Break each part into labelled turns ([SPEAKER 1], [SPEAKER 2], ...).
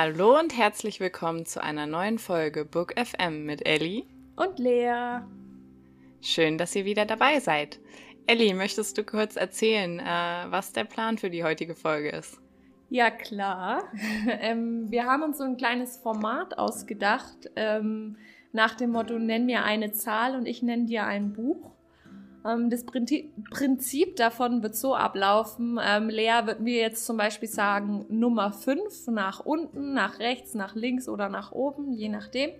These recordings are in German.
[SPEAKER 1] Hallo und herzlich willkommen zu einer neuen Folge Book FM mit Ellie
[SPEAKER 2] und Lea.
[SPEAKER 1] Schön, dass ihr wieder dabei seid. Ellie, möchtest du kurz erzählen, äh, was der Plan für die heutige Folge ist?
[SPEAKER 2] Ja, klar. ähm, wir haben uns so ein kleines Format ausgedacht, ähm, nach dem Motto, nenn mir eine Zahl und ich nenne dir ein Buch. Ähm, das Prinzip davon wird so ablaufen. Ähm, Lea wird mir jetzt zum Beispiel sagen, Nummer 5 nach unten, nach rechts, nach links oder nach oben, je nachdem.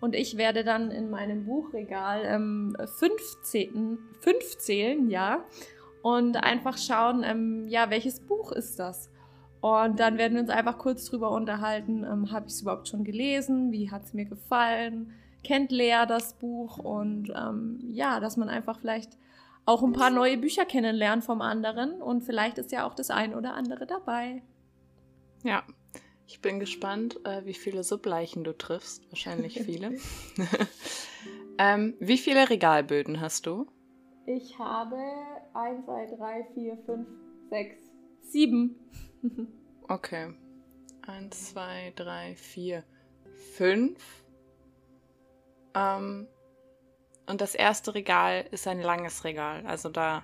[SPEAKER 2] Und ich werde dann in meinem Buchregal ähm, 15, 5 zählen, ja. Und einfach schauen, ähm, ja, welches Buch ist das? Und dann werden wir uns einfach kurz drüber unterhalten. Ähm, Habe ich es überhaupt schon gelesen? Wie hat es mir gefallen? Kennt Lea das Buch? Und ähm, ja, dass man einfach vielleicht auch ein paar neue Bücher kennenlernt vom anderen. Und vielleicht ist ja auch das ein oder andere dabei.
[SPEAKER 1] Ja, ich bin gespannt, äh, wie viele Subleichen du triffst. Wahrscheinlich viele. ähm, wie viele Regalböden hast du?
[SPEAKER 2] Ich habe 1, 2, 3, 4, 5, 6, 7.
[SPEAKER 1] okay. 1, 2, 3, 4, 5. Ähm, und das erste Regal ist ein langes Regal. Also da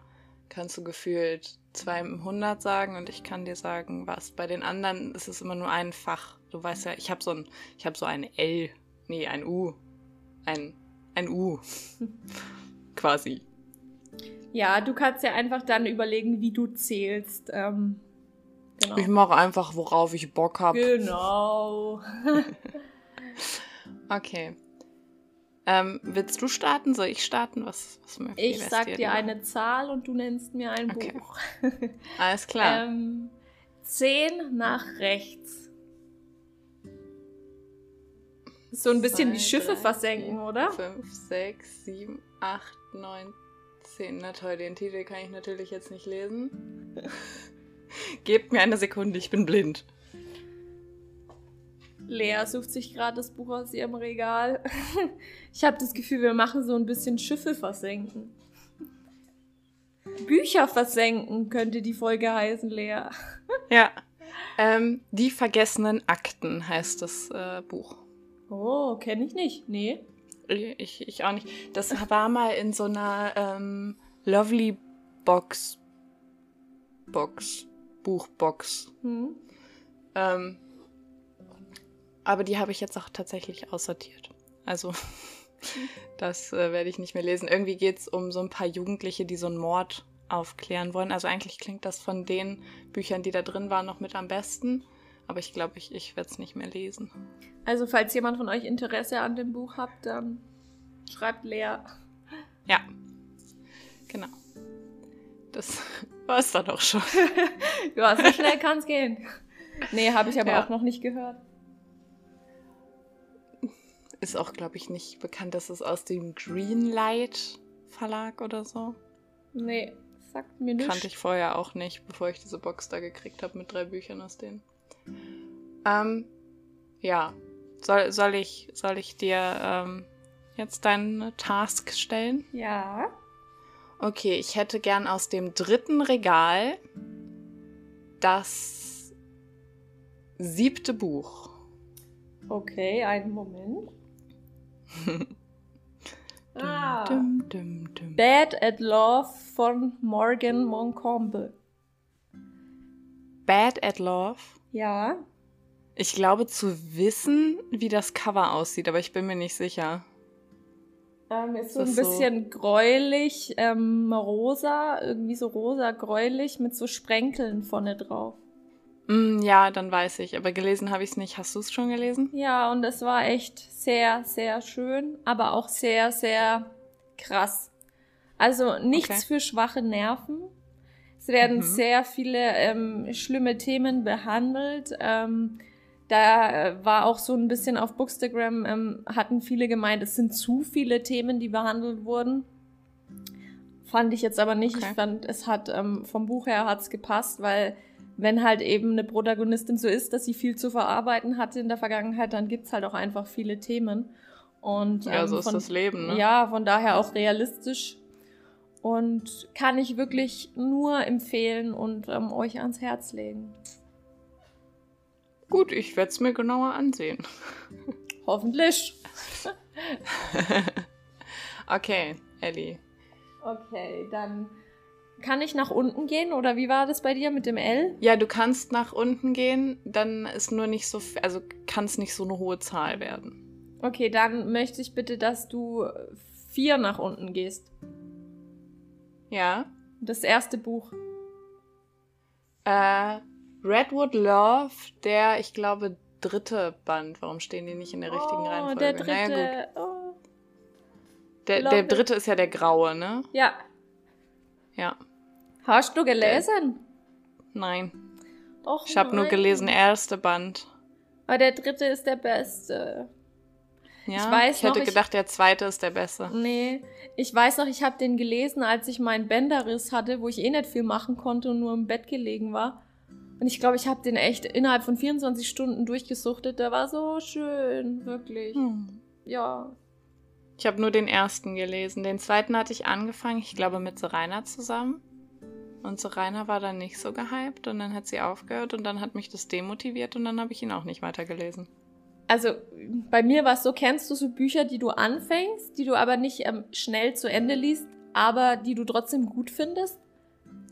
[SPEAKER 1] kannst du gefühlt 200 sagen und ich kann dir sagen, was. Bei den anderen ist es immer nur ein Fach. Du weißt ja, ich habe so ein, ich habe so ein L, nee, ein U, ein, ein U, quasi.
[SPEAKER 2] Ja, du kannst ja einfach dann überlegen, wie du zählst. Ähm,
[SPEAKER 1] genau. Ich mache einfach, worauf ich Bock habe.
[SPEAKER 2] Genau.
[SPEAKER 1] okay. Ähm, willst du starten? Soll ich starten? Was, was
[SPEAKER 2] ich sag dir, dir eine Zahl und du nennst mir ein okay. Buch.
[SPEAKER 1] Alles klar.
[SPEAKER 2] ähm, zehn nach rechts. So ein bisschen Zwei, die Schiffe drei, versenken, vier, oder?
[SPEAKER 1] Fünf, sechs, sieben, acht, neun, zehn. Na toll, den Titel kann ich natürlich jetzt nicht lesen. Gebt mir eine Sekunde, ich bin blind.
[SPEAKER 2] Lea sucht sich gerade das Buch aus ihrem Regal. Ich habe das Gefühl, wir machen so ein bisschen Schiffe versenken. Bücher versenken könnte die Folge heißen, Lea.
[SPEAKER 1] Ja. Ähm, die vergessenen Akten heißt das äh, Buch.
[SPEAKER 2] Oh, kenne ich nicht. Nee.
[SPEAKER 1] Ich, ich auch nicht. Das war mal in so einer ähm, Lovely Box. Box. Buchbox. Hm. Ähm, aber die habe ich jetzt auch tatsächlich aussortiert. Also das äh, werde ich nicht mehr lesen. Irgendwie geht es um so ein paar Jugendliche, die so einen Mord aufklären wollen. Also eigentlich klingt das von den Büchern, die da drin waren, noch mit am besten. Aber ich glaube, ich, ich werde es nicht mehr lesen.
[SPEAKER 2] Also falls jemand von euch Interesse an dem Buch hat, dann schreibt Lea.
[SPEAKER 1] Ja, genau. Das war es dann auch schon.
[SPEAKER 2] ja, so schnell kann es gehen. Nee, habe ich aber ja. auch noch nicht gehört.
[SPEAKER 1] Ist auch, glaube ich, nicht bekannt, dass es aus dem Greenlight Verlag oder so.
[SPEAKER 2] Nee, sagt mir nicht.
[SPEAKER 1] Kannte ich vorher auch nicht, bevor ich diese Box da gekriegt habe mit drei Büchern aus denen. Ähm, ja. Soll, soll, ich, soll ich dir ähm, jetzt deinen Task stellen?
[SPEAKER 2] Ja.
[SPEAKER 1] Okay, ich hätte gern aus dem dritten Regal das siebte Buch.
[SPEAKER 2] Okay, einen Moment ah. Dum, dum, dum, Bad at Love von Morgan Moncombe.
[SPEAKER 1] Bad at Love?
[SPEAKER 2] Ja.
[SPEAKER 1] Ich glaube zu wissen, wie das Cover aussieht, aber ich bin mir nicht sicher.
[SPEAKER 2] Ähm, ist so ein bisschen so gräulich, ähm, rosa, irgendwie so rosa gräulich mit so Sprenkeln vorne drauf.
[SPEAKER 1] Mm, ja, dann weiß ich. Aber gelesen habe ich es nicht. Hast du es schon gelesen?
[SPEAKER 2] Ja, und es war echt sehr, sehr schön, aber auch sehr, sehr krass. Also nichts okay. für schwache Nerven. Es werden mhm. sehr viele ähm, schlimme Themen behandelt. Ähm, da äh, war auch so ein bisschen auf Bookstagram, ähm, hatten viele gemeint, es sind zu viele Themen, die behandelt wurden. Fand ich jetzt aber nicht. Okay. Ich fand, es hat ähm, vom Buch her hat's gepasst, weil wenn halt eben eine Protagonistin so ist, dass sie viel zu verarbeiten hatte in der Vergangenheit, dann gibt's halt auch einfach viele Themen. Und,
[SPEAKER 1] ja, ähm, so ist von, das Leben, ne?
[SPEAKER 2] Ja, von daher auch realistisch. Und kann ich wirklich nur empfehlen und ähm, euch ans Herz legen.
[SPEAKER 1] Gut, ich werde es mir genauer ansehen.
[SPEAKER 2] Hoffentlich.
[SPEAKER 1] okay, Ellie.
[SPEAKER 2] Okay, dann kann ich nach unten gehen oder wie war das bei dir mit dem L?
[SPEAKER 1] Ja, du kannst nach unten gehen, dann ist nur nicht so, also kann es nicht so eine hohe Zahl werden.
[SPEAKER 2] Okay, dann möchte ich bitte, dass du vier nach unten gehst.
[SPEAKER 1] Ja.
[SPEAKER 2] Das erste Buch.
[SPEAKER 1] Äh, Redwood Love, der, ich glaube, dritte Band. Warum stehen die nicht in der richtigen
[SPEAKER 2] oh,
[SPEAKER 1] Reihenfolge?
[SPEAKER 2] Der dritte.
[SPEAKER 1] Naja,
[SPEAKER 2] oh.
[SPEAKER 1] der, der dritte ist ja der graue, ne?
[SPEAKER 2] Ja.
[SPEAKER 1] Ja.
[SPEAKER 2] Hast du gelesen?
[SPEAKER 1] Nein.
[SPEAKER 2] Och,
[SPEAKER 1] ich habe nur gelesen, erste Band.
[SPEAKER 2] Aber der dritte ist der beste.
[SPEAKER 1] Ja, ich, weiß ich hätte noch, gedacht, der zweite ist der beste.
[SPEAKER 2] Nee, ich weiß noch, ich habe den gelesen, als ich meinen Bänderriss hatte, wo ich eh nicht viel machen konnte und nur im Bett gelegen war. Und ich glaube, ich habe den echt innerhalb von 24 Stunden durchgesuchtet. Der war so schön, wirklich. Hm. Ja.
[SPEAKER 1] Ich habe nur den ersten gelesen. Den zweiten hatte ich angefangen, ich glaube, mit Serena zusammen. Und Serena war dann nicht so gehypt und dann hat sie aufgehört und dann hat mich das demotiviert und dann habe ich ihn auch nicht weitergelesen.
[SPEAKER 2] Also bei mir war es so, kennst du so Bücher, die du anfängst, die du aber nicht ähm, schnell zu Ende liest, aber die du trotzdem gut findest?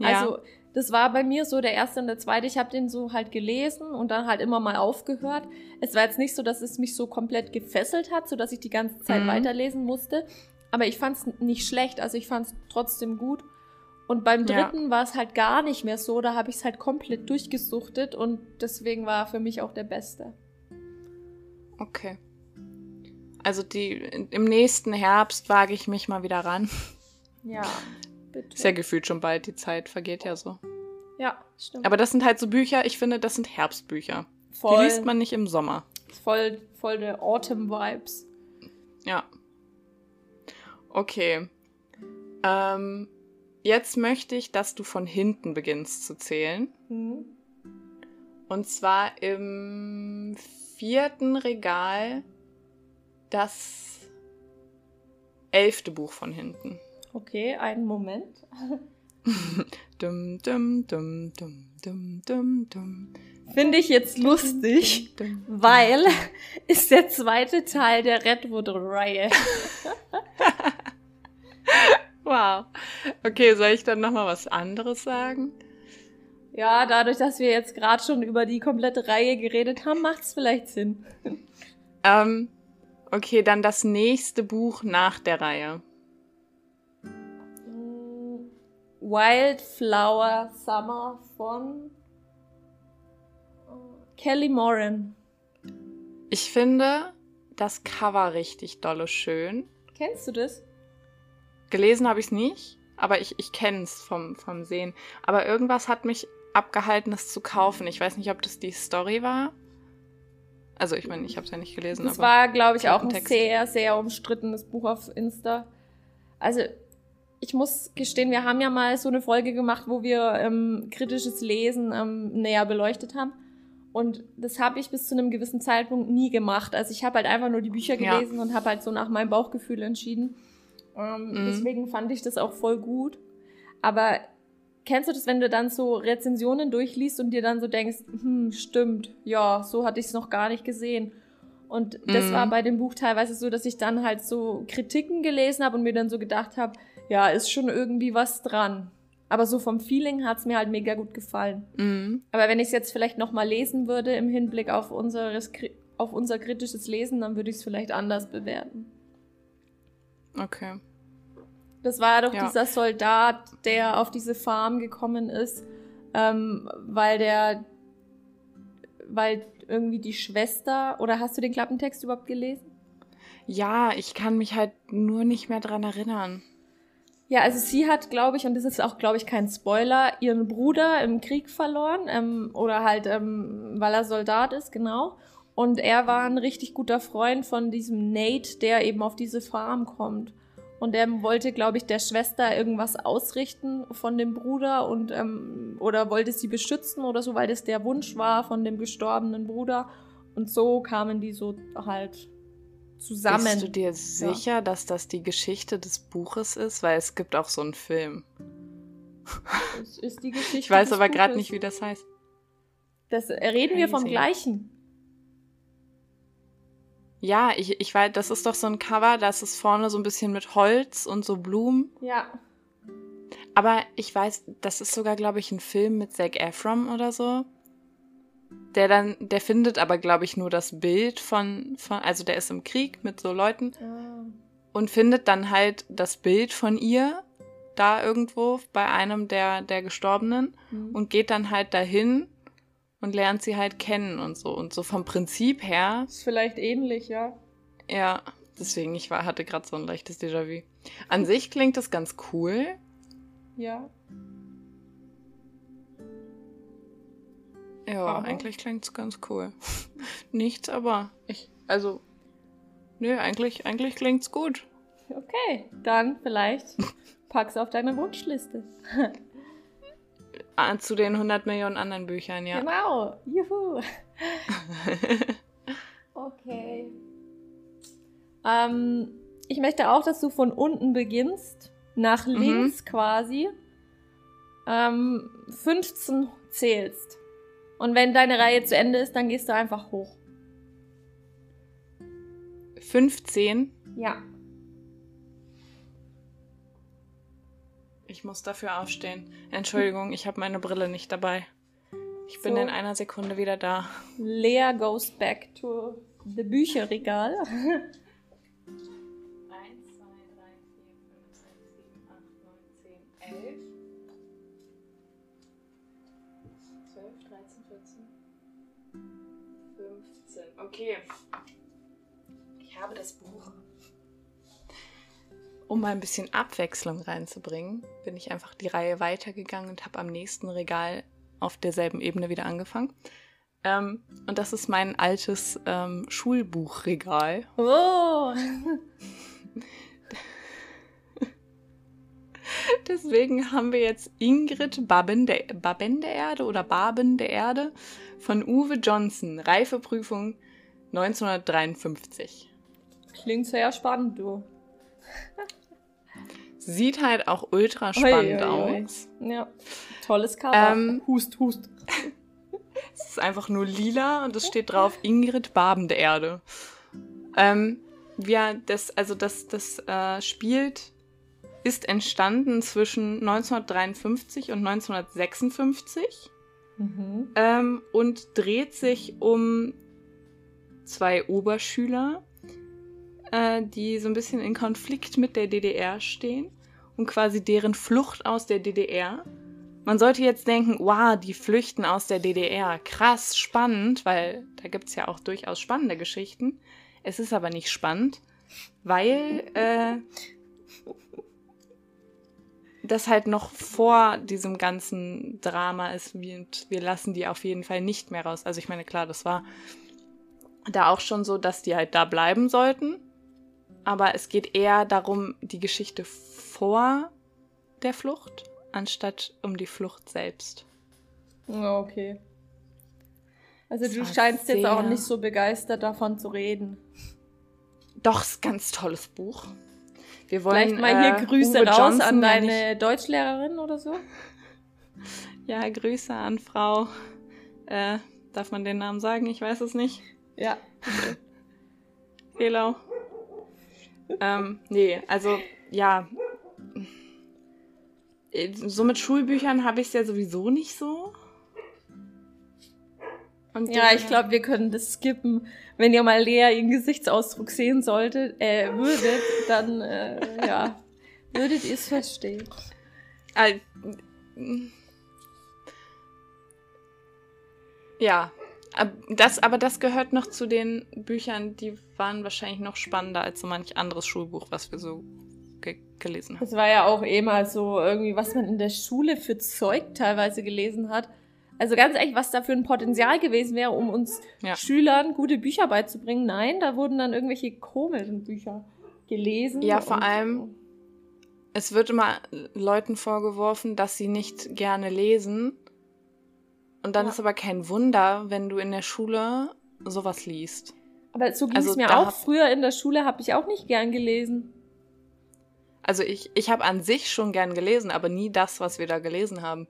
[SPEAKER 2] Ja. Also das war bei mir so der erste und der zweite. Ich habe den so halt gelesen und dann halt immer mal aufgehört. Es war jetzt nicht so, dass es mich so komplett gefesselt hat, so dass ich die ganze Zeit mhm. weiterlesen musste. Aber ich fand es nicht schlecht, also ich fand es trotzdem gut. Und beim dritten ja. war es halt gar nicht mehr so, da habe ich es halt komplett durchgesuchtet und deswegen war er für mich auch der beste.
[SPEAKER 1] Okay. Also die im nächsten Herbst wage ich mich mal wieder ran.
[SPEAKER 2] Ja. Bitte.
[SPEAKER 1] Ist ja gefühlt schon bald, die Zeit vergeht ja so.
[SPEAKER 2] Ja, stimmt.
[SPEAKER 1] Aber das sind halt so Bücher, ich finde, das sind Herbstbücher. Voll. Die liest man nicht im Sommer.
[SPEAKER 2] Voll, voll der Autumn-Vibes.
[SPEAKER 1] Ja. Okay. Ähm, jetzt möchte ich, dass du von hinten beginnst zu zählen. Mhm. Und zwar im vierten Regal das elfte Buch von hinten.
[SPEAKER 2] Okay, einen Moment.
[SPEAKER 1] dum, dum, dum, dum, dum, dum, dum.
[SPEAKER 2] Finde ich jetzt lustig, weil ist der zweite Teil der Redwood-Reihe.
[SPEAKER 1] wow. Okay, soll ich dann nochmal was anderes sagen?
[SPEAKER 2] Ja, dadurch, dass wir jetzt gerade schon über die komplette Reihe geredet haben, macht es vielleicht Sinn.
[SPEAKER 1] Ähm, okay, dann das nächste Buch nach der Reihe.
[SPEAKER 2] Wildflower Summer von Kelly Moran.
[SPEAKER 1] Ich finde das Cover richtig dolle schön.
[SPEAKER 2] Kennst du das?
[SPEAKER 1] Gelesen habe ich es nicht, aber ich, ich kenne es vom, vom Sehen. Aber irgendwas hat mich abgehalten, es zu kaufen. Ich weiß nicht, ob das die Story war. Also ich meine, ich habe es ja nicht gelesen.
[SPEAKER 2] Das war, glaube ich, auch ein sehr, sehr umstrittenes Buch auf Insta. Also ich muss gestehen, wir haben ja mal so eine Folge gemacht, wo wir ähm, kritisches Lesen ähm, näher beleuchtet haben. Und das habe ich bis zu einem gewissen Zeitpunkt nie gemacht. Also ich habe halt einfach nur die Bücher gelesen ja. und habe halt so nach meinem Bauchgefühl entschieden. Ähm, mhm. Deswegen fand ich das auch voll gut. Aber kennst du das, wenn du dann so Rezensionen durchliest und dir dann so denkst, hm, stimmt, ja, so hatte ich es noch gar nicht gesehen. Und das mhm. war bei dem Buch teilweise so, dass ich dann halt so Kritiken gelesen habe und mir dann so gedacht habe, ja, ist schon irgendwie was dran. Aber so vom Feeling hat es mir halt mega gut gefallen. Mhm. Aber wenn ich es jetzt vielleicht nochmal lesen würde im Hinblick auf, unseres, auf unser kritisches Lesen, dann würde ich es vielleicht anders bewerten.
[SPEAKER 1] Okay.
[SPEAKER 2] Das war doch ja. dieser Soldat, der auf diese Farm gekommen ist, ähm, weil der, weil irgendwie die Schwester, oder hast du den Klappentext überhaupt gelesen?
[SPEAKER 1] Ja, ich kann mich halt nur nicht mehr dran erinnern.
[SPEAKER 2] Ja, also sie hat, glaube ich, und das ist auch, glaube ich, kein Spoiler, ihren Bruder im Krieg verloren ähm, oder halt, ähm, weil er Soldat ist, genau. Und er war ein richtig guter Freund von diesem Nate, der eben auf diese Farm kommt. Und der wollte, glaube ich, der Schwester irgendwas ausrichten von dem Bruder und ähm, oder wollte sie beschützen oder so, weil das der Wunsch war von dem gestorbenen Bruder. Und so kamen die so halt zusammen.
[SPEAKER 1] Bist du dir sicher, ja. dass das die Geschichte des Buches ist? Weil es gibt auch so einen Film.
[SPEAKER 2] Das ist die Geschichte.
[SPEAKER 1] ich weiß aber gerade nicht, wie das heißt.
[SPEAKER 2] Das äh, reden wir vom gleichen.
[SPEAKER 1] Ja, ich, ich weiß, das ist doch so ein Cover, das ist vorne so ein bisschen mit Holz und so Blumen.
[SPEAKER 2] Ja.
[SPEAKER 1] Aber ich weiß, das ist sogar, glaube ich, ein Film mit Zac Efron oder so. Der dann, der findet aber, glaube ich, nur das Bild von, von, also der ist im Krieg mit so Leuten und findet dann halt das Bild von ihr da irgendwo bei einem der, der Gestorbenen
[SPEAKER 2] Mhm.
[SPEAKER 1] und geht dann halt dahin und lernt sie halt kennen und so. Und so vom Prinzip her,
[SPEAKER 2] Ist vielleicht ähnlich, ja.
[SPEAKER 1] ja, deswegen, ich war, hatte gerade so ein leichtes Déjà-vu. An sich klingt das ganz cool.
[SPEAKER 2] Ja.
[SPEAKER 1] Ja,
[SPEAKER 2] Aber?
[SPEAKER 1] eigentlich klingt's ganz cool. Nichts, aber ich, also, nö, eigentlich, eigentlich klingt's gut.
[SPEAKER 2] Okay, dann vielleicht pack's auf deine Wunschliste.
[SPEAKER 1] Ah, zu den 100 Millionen anderen Büchern, ja.
[SPEAKER 2] Genau. Juhu. okay. Ähm, ich möchte auch, dass du von unten beginnst, nach
[SPEAKER 1] Mhm.
[SPEAKER 2] links quasi, ähm, 15 zählst. Und wenn deine Reihe zu Ende ist, dann gehst du einfach hoch.
[SPEAKER 1] 15.
[SPEAKER 2] Ja.
[SPEAKER 1] Ich muss dafür aufstehen. Entschuldigung, ich habe meine Brille nicht dabei. Ich bin
[SPEAKER 2] So.
[SPEAKER 1] in einer Sekunde wieder da.
[SPEAKER 2] Lea goes back to the Bücherregal.
[SPEAKER 1] Okay. Ich habe das Buch. Um mal ein bisschen Abwechslung reinzubringen, bin ich einfach die Reihe weitergegangen und habe am nächsten Regal auf derselben Ebene wieder angefangen. Ähm, und das ist mein altes ähm, Schulbuchregal.
[SPEAKER 2] Oh.
[SPEAKER 1] Deswegen haben wir jetzt Ingrid Babben der, Babben der Erde oder Baben der Erde von Uwe Johnson, Reifeprüfung 1953.
[SPEAKER 2] Klingt sehr spannend, du.
[SPEAKER 1] Sieht halt auch ultra spannend
[SPEAKER 2] Ui, ui, ui.
[SPEAKER 1] aus.
[SPEAKER 2] Ja. Tolles Cover.
[SPEAKER 1] Ähm,
[SPEAKER 2] hust, hust.
[SPEAKER 1] Es ist einfach nur lila und es steht drauf Ingrid Baben der Erde. Ähm, ja, das, also das, das äh, spielt, ist entstanden zwischen 1953 und 1956.
[SPEAKER 2] Mhm.
[SPEAKER 1] ähm, und dreht sich um zwei Oberschüler, äh, die so ein bisschen in Konflikt mit der DDR stehen und quasi deren Flucht aus der DDR. Man sollte jetzt denken, wow, die flüchten aus der DDR. Krass, spannend, weil da gibt es ja auch durchaus spannende Geschichten. Es ist aber nicht spannend, weil äh, das halt noch vor diesem ganzen Drama ist und wir lassen die auf jeden Fall nicht mehr raus. Also ich meine, klar, das war da auch schon so, dass die halt da bleiben sollten. Aber es geht eher darum, die Geschichte vor der Flucht, anstatt um die Flucht selbst.
[SPEAKER 2] Ja, okay. Also du scheinst jetzt auch nicht so begeistert davon zu reden.
[SPEAKER 1] Doch, ist ein ganz tolles Buch. Wir wollen
[SPEAKER 2] Vielleicht mal hier
[SPEAKER 1] äh,
[SPEAKER 2] Grüße
[SPEAKER 1] Uwe
[SPEAKER 2] raus
[SPEAKER 1] Johnson
[SPEAKER 2] an deine
[SPEAKER 1] nicht-
[SPEAKER 2] Deutschlehrerin oder so.
[SPEAKER 1] Ja, Grüße an Frau. Äh, darf man den Namen sagen? Ich weiß es nicht.
[SPEAKER 2] Ja.
[SPEAKER 1] Hello. ähm, nee, also ja. So mit Schulbüchern habe ich es ja sowieso nicht so. Und
[SPEAKER 2] Ja, ich glaube, wir können das skippen. Wenn ihr mal Lea ihren Gesichtsausdruck sehen solltet, äh, würdet, dann, äh, ja, würdet ihr es verstehen.
[SPEAKER 1] Ja, das, aber das gehört noch zu den Büchern, die waren wahrscheinlich noch spannender als so manch anderes Schulbuch, was wir so ge gelesen haben.
[SPEAKER 2] Das war ja auch eh mal so irgendwie, was man in der Schule für Zeug teilweise gelesen hat. Also ganz ehrlich, was da für ein Potenzial gewesen wäre, um uns
[SPEAKER 1] Ja.
[SPEAKER 2] Schülern gute Bücher beizubringen. Nein, da wurden dann irgendwelche komischen Bücher gelesen.
[SPEAKER 1] Ja, vor allem- Es wird immer Leuten vorgeworfen, dass sie nicht gerne lesen. Und dann
[SPEAKER 2] Ja.
[SPEAKER 1] ist aber kein Wunder, wenn du in der Schule sowas liest.
[SPEAKER 2] Aber so ging es
[SPEAKER 1] Also
[SPEAKER 2] mir
[SPEAKER 1] da
[SPEAKER 2] auch. Früher in der Schule habe ich auch nicht gern gelesen.
[SPEAKER 1] Also ich, ich habe an sich schon gern gelesen, aber nie das, was wir da gelesen haben.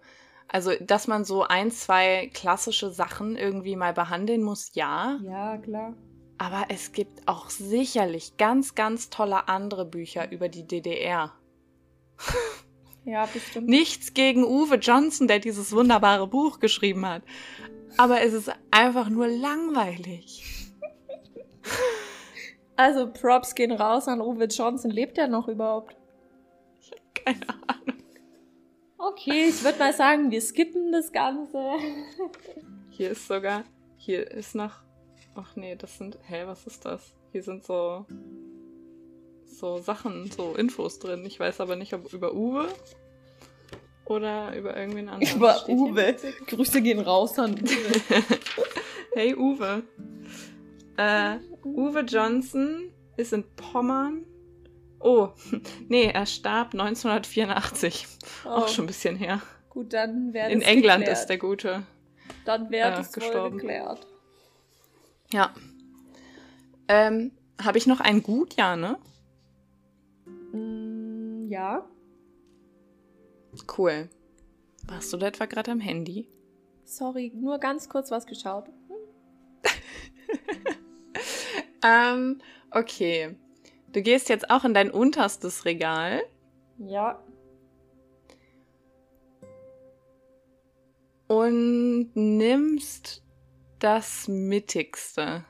[SPEAKER 1] Also, dass man so ein, zwei klassische Sachen irgendwie mal behandeln muss, ja.
[SPEAKER 2] Ja, klar.
[SPEAKER 1] Aber es gibt auch sicherlich ganz, ganz tolle andere Bücher über die DDR.
[SPEAKER 2] Ja, bestimmt.
[SPEAKER 1] Nichts gegen Uwe Johnson, der dieses wunderbare Buch geschrieben hat. Aber es ist einfach nur langweilig.
[SPEAKER 2] Also Props gehen raus an Uwe Johnson. Lebt er noch überhaupt?
[SPEAKER 1] Ich habe keine Ahnung.
[SPEAKER 2] Okay, ich würde mal sagen, wir skippen das Ganze.
[SPEAKER 1] Hier ist sogar, hier ist noch, ach nee, das sind, hä, was ist das? Hier sind so, so Sachen, so Infos drin. Ich weiß aber nicht, ob über Uwe oder über irgendwen anderen.
[SPEAKER 2] Über
[SPEAKER 1] Steht
[SPEAKER 2] Uwe. Grüße gehen raus an Uwe.
[SPEAKER 1] Hey Uwe. Äh, Uwe Johnson ist in Pommern. Oh, nee, er starb 1984. Auch
[SPEAKER 2] Oh,
[SPEAKER 1] schon ein bisschen her.
[SPEAKER 2] Gut, dann wäre
[SPEAKER 1] In England
[SPEAKER 2] geklärt.
[SPEAKER 1] ist der Gute.
[SPEAKER 2] Dann wäre
[SPEAKER 1] äh, gestorben.
[SPEAKER 2] wohl geklärt.
[SPEAKER 1] Ja. Ähm, habe ich noch ein Gut? Ja, ne?
[SPEAKER 2] Ja.
[SPEAKER 1] Cool. Warst du da etwa gerade am Handy?
[SPEAKER 2] Sorry, nur ganz kurz was geschaut.
[SPEAKER 1] Ähm, okay. Du gehst jetzt auch in dein unterstes Regal.
[SPEAKER 2] Ja.
[SPEAKER 1] und nimmst das mittigste.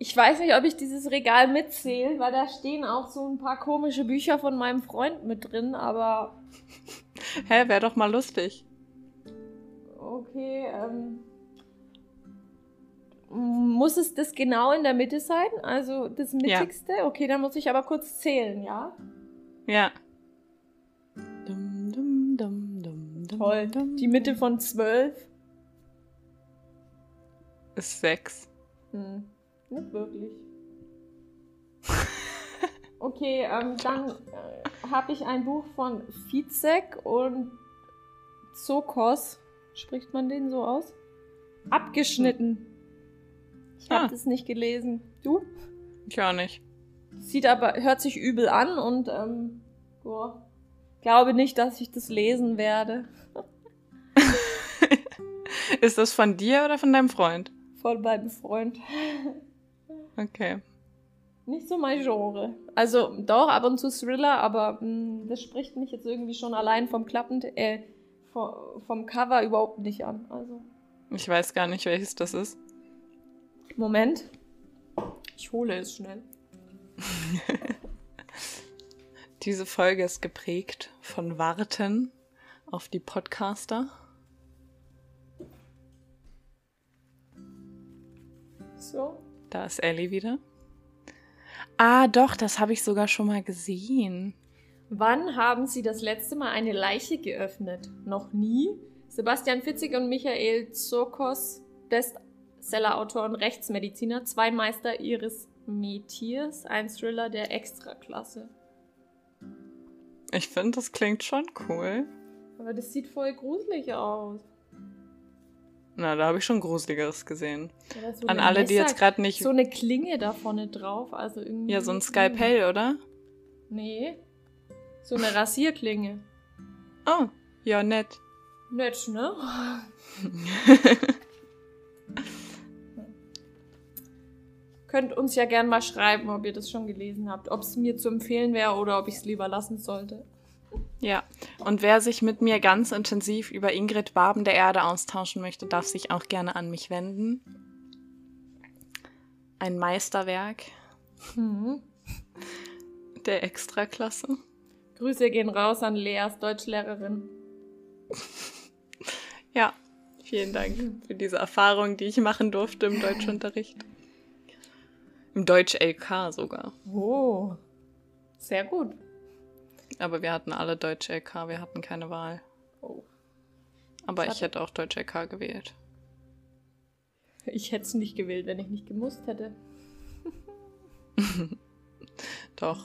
[SPEAKER 2] Ich weiß nicht, ob ich dieses Regal mitzähle, weil da stehen auch so ein paar komische Bücher von meinem Freund mit drin, aber
[SPEAKER 1] Hä, wäre doch mal lustig.
[SPEAKER 2] okay, ähm. Muss es das genau in der Mitte sein? Also das
[SPEAKER 1] Ja.
[SPEAKER 2] mittigste? Okay, dann muss ich aber kurz zählen, ja?
[SPEAKER 1] Ja. Dum, dum, dum, dum, dum,
[SPEAKER 2] Toll. Die Mitte von zwölf?
[SPEAKER 1] ist sechs.
[SPEAKER 2] Hm, nicht wirklich. Okay, ähm, dann äh, habe ich ein Buch von Fizek und Zokos. Spricht man den so aus? Abgeschnitten. Ich habe
[SPEAKER 1] Ah.
[SPEAKER 2] das nicht gelesen. Du?
[SPEAKER 1] Ich auch nicht.
[SPEAKER 2] Sieht aber, hört sich übel an und ähm, boah, glaube nicht, dass ich das lesen werde.
[SPEAKER 1] Ist das von dir oder von deinem Freund?
[SPEAKER 2] Von meinem Freund.
[SPEAKER 1] Okay.
[SPEAKER 2] Nicht so mein Genre. Also doch, ab und zu Thriller, aber mh, das spricht mich jetzt irgendwie schon allein vom Klappen, äh, vom, vom Cover überhaupt nicht an. Also,
[SPEAKER 1] Ich weiß gar nicht, welches das ist.
[SPEAKER 2] Moment. Ich hole es schnell.
[SPEAKER 1] Diese Folge ist geprägt von Warten auf die Podcaster.
[SPEAKER 2] So.
[SPEAKER 1] Da ist Ellie wieder. Ah, doch, das habe ich sogar schon mal gesehen.
[SPEAKER 2] Wann haben Sie das letzte Mal eine Leiche geöffnet? Noch nie? Sebastian Fitzig und Michael Zokos, Bestsellerautor und Rechtsmediziner, zwei Meister ihres Metiers, ein Thriller der Extraklasse.
[SPEAKER 1] Ich finde, das klingt schon cool.
[SPEAKER 2] Aber das sieht voll gruselig aus.
[SPEAKER 1] Na, da habe ich schon Gruseligeres gesehen.
[SPEAKER 2] Oder so
[SPEAKER 1] An alle, die
[SPEAKER 2] Messer-
[SPEAKER 1] jetzt gerade nicht.
[SPEAKER 2] So eine Klinge da vorne drauf, also irgendwie.
[SPEAKER 1] ja, so ein Skalpell, oder?
[SPEAKER 2] Nee. So eine Rasierklinge.
[SPEAKER 1] Oh, ja, nett.
[SPEAKER 2] Nett, ne? Könnt uns ja gern mal schreiben, ob ihr das schon gelesen habt. Ob es mir zu empfehlen wäre oder ob ich es lieber lassen sollte.
[SPEAKER 1] Ja, und wer sich mit mir ganz intensiv über Ingrid Waben der Erde austauschen möchte, darf sich auch gerne an mich wenden. Ein Meisterwerk
[SPEAKER 2] Mhm.
[SPEAKER 1] der Extraklasse.
[SPEAKER 2] Grüße gehen raus an Lea als Deutschlehrerin.
[SPEAKER 1] Ja, vielen Dank für diese Erfahrung, die ich machen durfte im Deutschunterricht. Im Deutsch-LK sogar.
[SPEAKER 2] Oh. Sehr gut.
[SPEAKER 1] Aber wir hatten alle Deutsch-LK, wir hatten keine Wahl.
[SPEAKER 2] Oh.
[SPEAKER 1] Aber ich hätte auch Deutsch-LK gewählt.
[SPEAKER 2] Ich hätte es nicht gewählt, wenn ich nicht gemusst hätte.
[SPEAKER 1] Doch.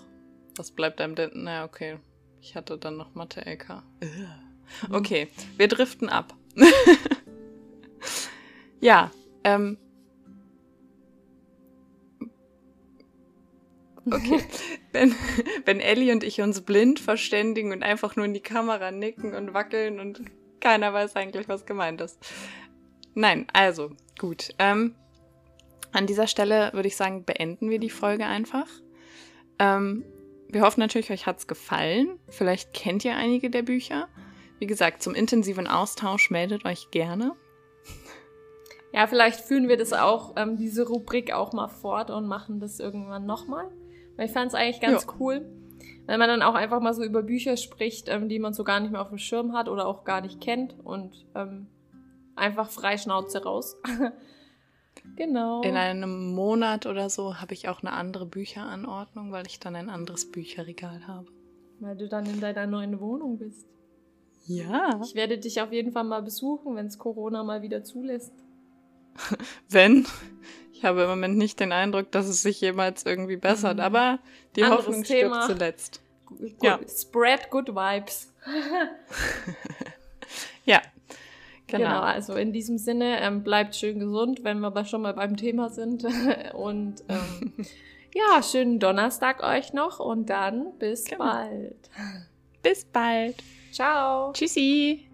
[SPEAKER 1] Was bleibt einem denn? Na, okay. Ich hatte dann noch Mathe-LK. Okay, wir driften ab. ja, ähm. Okay. wenn, wenn Ellie und ich uns blind verständigen und einfach nur in die Kamera nicken und wackeln und keiner weiß eigentlich, was gemeint ist. Nein, also, gut. Ähm, an dieser Stelle würde ich sagen, beenden wir die Folge einfach. Ähm, wir hoffen natürlich, euch hat es gefallen. Vielleicht kennt ihr einige der Bücher. Wie gesagt, zum intensiven Austausch meldet euch gerne.
[SPEAKER 2] Ja, vielleicht führen wir das auch, ähm, diese Rubrik auch mal fort und machen das irgendwann nochmal. Weil ich fand es eigentlich ganz jo. cool, wenn man dann auch einfach mal so über Bücher spricht, ähm, die man so gar nicht mehr auf dem Schirm hat oder auch gar nicht kennt und ähm, einfach frei Schnauze raus. genau.
[SPEAKER 1] In einem Monat oder so habe ich auch eine andere Bücheranordnung, weil ich dann ein anderes Bücherregal habe.
[SPEAKER 2] Weil du dann in deiner neuen Wohnung bist.
[SPEAKER 1] Ja.
[SPEAKER 2] Ich werde dich auf jeden Fall mal besuchen, wenn es Corona mal wieder zulässt.
[SPEAKER 1] wenn. Ich habe im Moment nicht den Eindruck, dass es sich jemals irgendwie bessert, mhm. aber die Anderes Hoffnung Thema. stirbt zuletzt.
[SPEAKER 2] Good, ja. Spread good vibes.
[SPEAKER 1] ja.
[SPEAKER 2] Genau. genau. also in diesem Sinne, ähm, bleibt schön gesund, wenn wir aber schon mal beim Thema sind. und ähm, ja, schönen Donnerstag euch noch und dann bis genau. bald.
[SPEAKER 1] Bis bald.
[SPEAKER 2] Ciao.
[SPEAKER 1] Tschüssi.